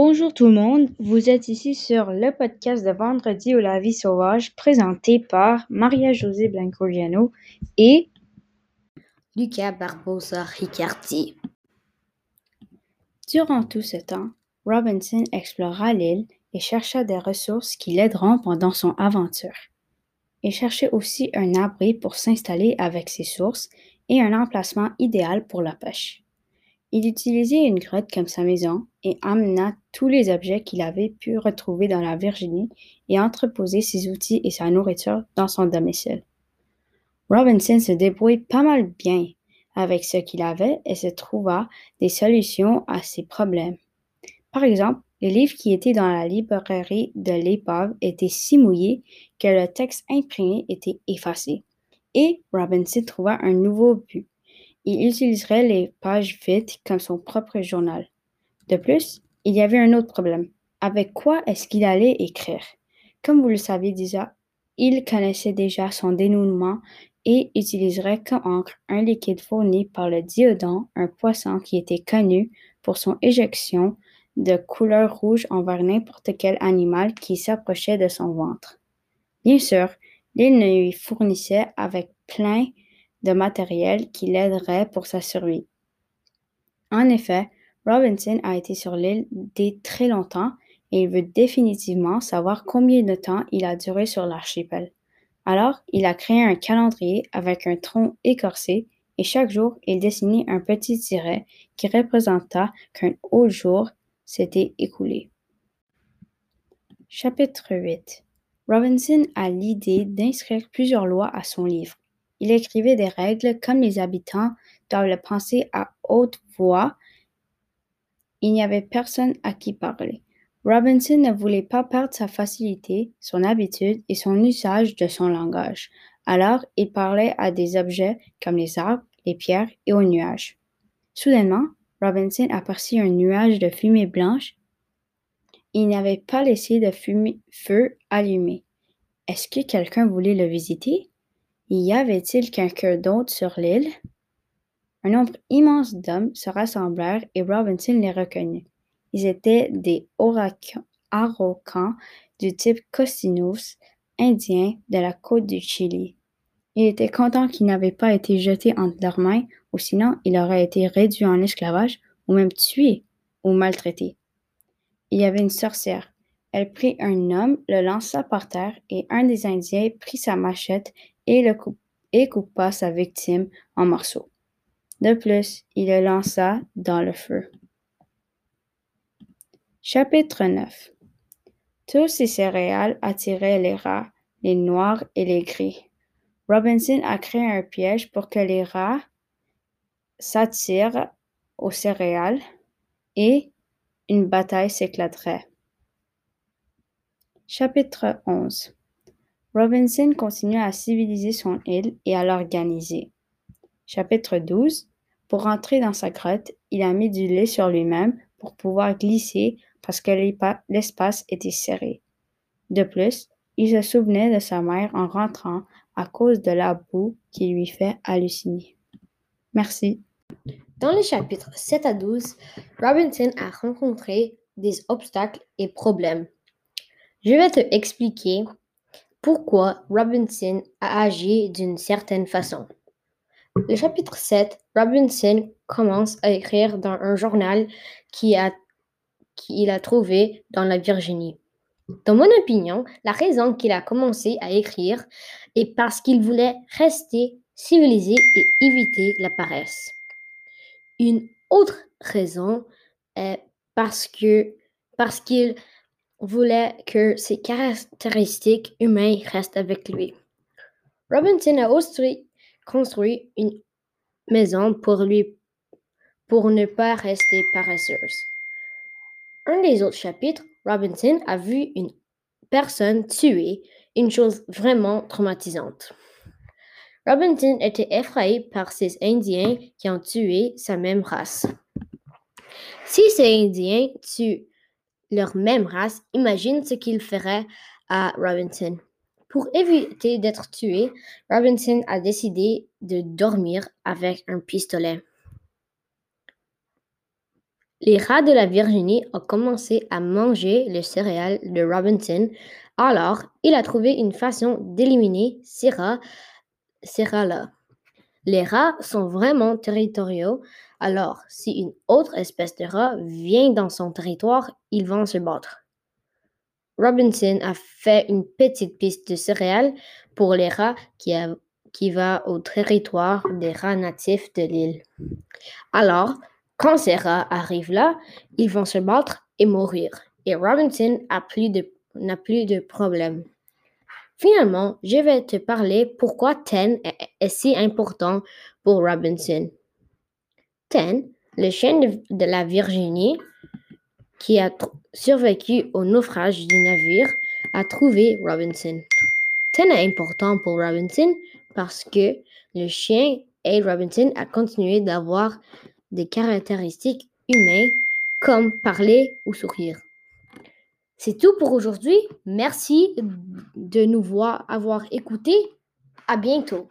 Bonjour tout le monde, vous êtes ici sur le podcast de Vendredi ou la vie sauvage présenté par Maria-Josée Blanco-Giano et Lucas Barbosa Riccardi. Durant tout ce temps, Robinson explora l'île et chercha des ressources qui l'aideront pendant son aventure. Il cherchait aussi un abri pour s'installer avec ses sources et un emplacement idéal pour la pêche. Il utilisait une grotte comme sa maison et amena tous les objets qu'il avait pu retrouver dans la Virginie et entreposer ses outils et sa nourriture dans son domicile. Robinson se débrouille pas mal bien avec ce qu'il avait et se trouva des solutions à ses problèmes. Par exemple, les livres qui étaient dans la librairie de l'épave étaient si mouillés que le texte imprimé était effacé. Et Robinson trouva un nouveau but il utiliserait les pages vides comme son propre journal. De plus, il y avait un autre problème. Avec quoi est-ce qu'il allait écrire? Comme vous le savez déjà, il connaissait déjà son dénouement et utiliserait comme encre un liquide fourni par le diodon, un poisson qui était connu pour son éjection de couleur rouge envers n'importe quel animal qui s'approchait de son ventre. Bien sûr, l'île ne lui fournissait avec plein de matériel qui l'aiderait pour sa survie. En effet, Robinson a été sur l'île dès très longtemps et il veut définitivement savoir combien de temps il a duré sur l'archipel. Alors, il a créé un calendrier avec un tronc écorcé et chaque jour, il dessinait un petit tiret qui représenta qu'un autre jour s'était écoulé. Chapitre 8 Robinson a l'idée d'inscrire plusieurs lois à son livre. Il écrivait des règles comme les habitants doivent le penser à haute voix. Il n'y avait personne à qui parler. Robinson ne voulait pas perdre sa facilité, son habitude et son usage de son langage. Alors, il parlait à des objets comme les arbres, les pierres et aux nuages. Soudainement, Robinson aperçut un nuage de fumée blanche. Il n'avait pas laissé de feu allumé. Est-ce que quelqu'un voulait le visiter? Y avait-il quelqu'un d'autre sur l'île? Un nombre immense d'hommes se rassemblèrent et Robinson les reconnut. Ils étaient des Araucans du type Costinos, indiens de la côte du Chili. Il était content qu'ils n'avaient pas été jetés entre leurs mains, ou sinon il aurait été réduit en esclavage, ou même tué ou maltraité. Il y avait une sorcière. Elle prit un homme, le lança par terre, et un des Indiens prit sa machette et, coupa sa victime en morceaux. De plus, il le lança dans le feu. Chapitre 9 Tous ces céréales attiraient les rats, les noirs et les gris. Robinson a créé un piège pour que les rats s'attirent aux céréales et une bataille s'éclaterait. Chapitre 11 Robinson continua à civiliser son île et à l'organiser. Chapitre 12 Pour entrer dans sa grotte, il a mis du lait sur lui-même pour pouvoir glisser parce que l'espace était serré. De plus, il se souvenait de sa mère en rentrant à cause de la boue qui lui fait halluciner. Merci. Dans les chapitres 7 à 12, Robinson a rencontré des obstacles et problèmes. Je vais te expliquer pourquoi Robinson a agi d'une certaine façon. Le chapitre 7, Robinson commence à écrire dans un journal qu'il a, a trouvé dans la Virginie. Dans mon opinion, la raison qu'il a commencé à écrire est parce qu'il voulait rester civilisé et éviter la paresse. Une autre raison est parce que parce qu'il voulait que ses caractéristiques humaines restent avec lui. Robinson a aussi construit une maison pour lui pour ne pas rester paresseuse. Un des autres chapitres, Robinson a vu une personne tuer, une chose vraiment traumatisante. Robinson était effrayé par ces Indiens qui ont tué sa même race. Si ces Indiens tuent leur même race, imagine ce qu'il ferait à Robinson. Pour éviter d'être tué, Robinson a décidé de dormir avec un pistolet. Les rats de la Virginie ont commencé à manger le céréales de Robinson, alors il a trouvé une façon d'éliminer ces rats-là. Les rats sont vraiment territoriaux, alors si une autre espèce de rat vient dans son territoire, ils vont se battre. Robinson a fait une petite piste de céréales pour les rats qui, va au territoire des rats natifs de l'île. Alors, quand ces rats arrivent là, ils vont se battre et mourir. Et Robinson n'a plus de, plus de problème. Finalement, je vais te parler pourquoi Ten est, si important pour Robinson. Ten, le chien de, la Virginie, qui a survécu au naufrage du navire, a trouvé Robinson. Ten est important pour Robinson parce que le chien aide Robinson à continuer d'avoir des caractéristiques humaines comme parler ou sourire. C'est tout pour aujourd'hui. Merci de nous voir, avoir écouté. À bientôt.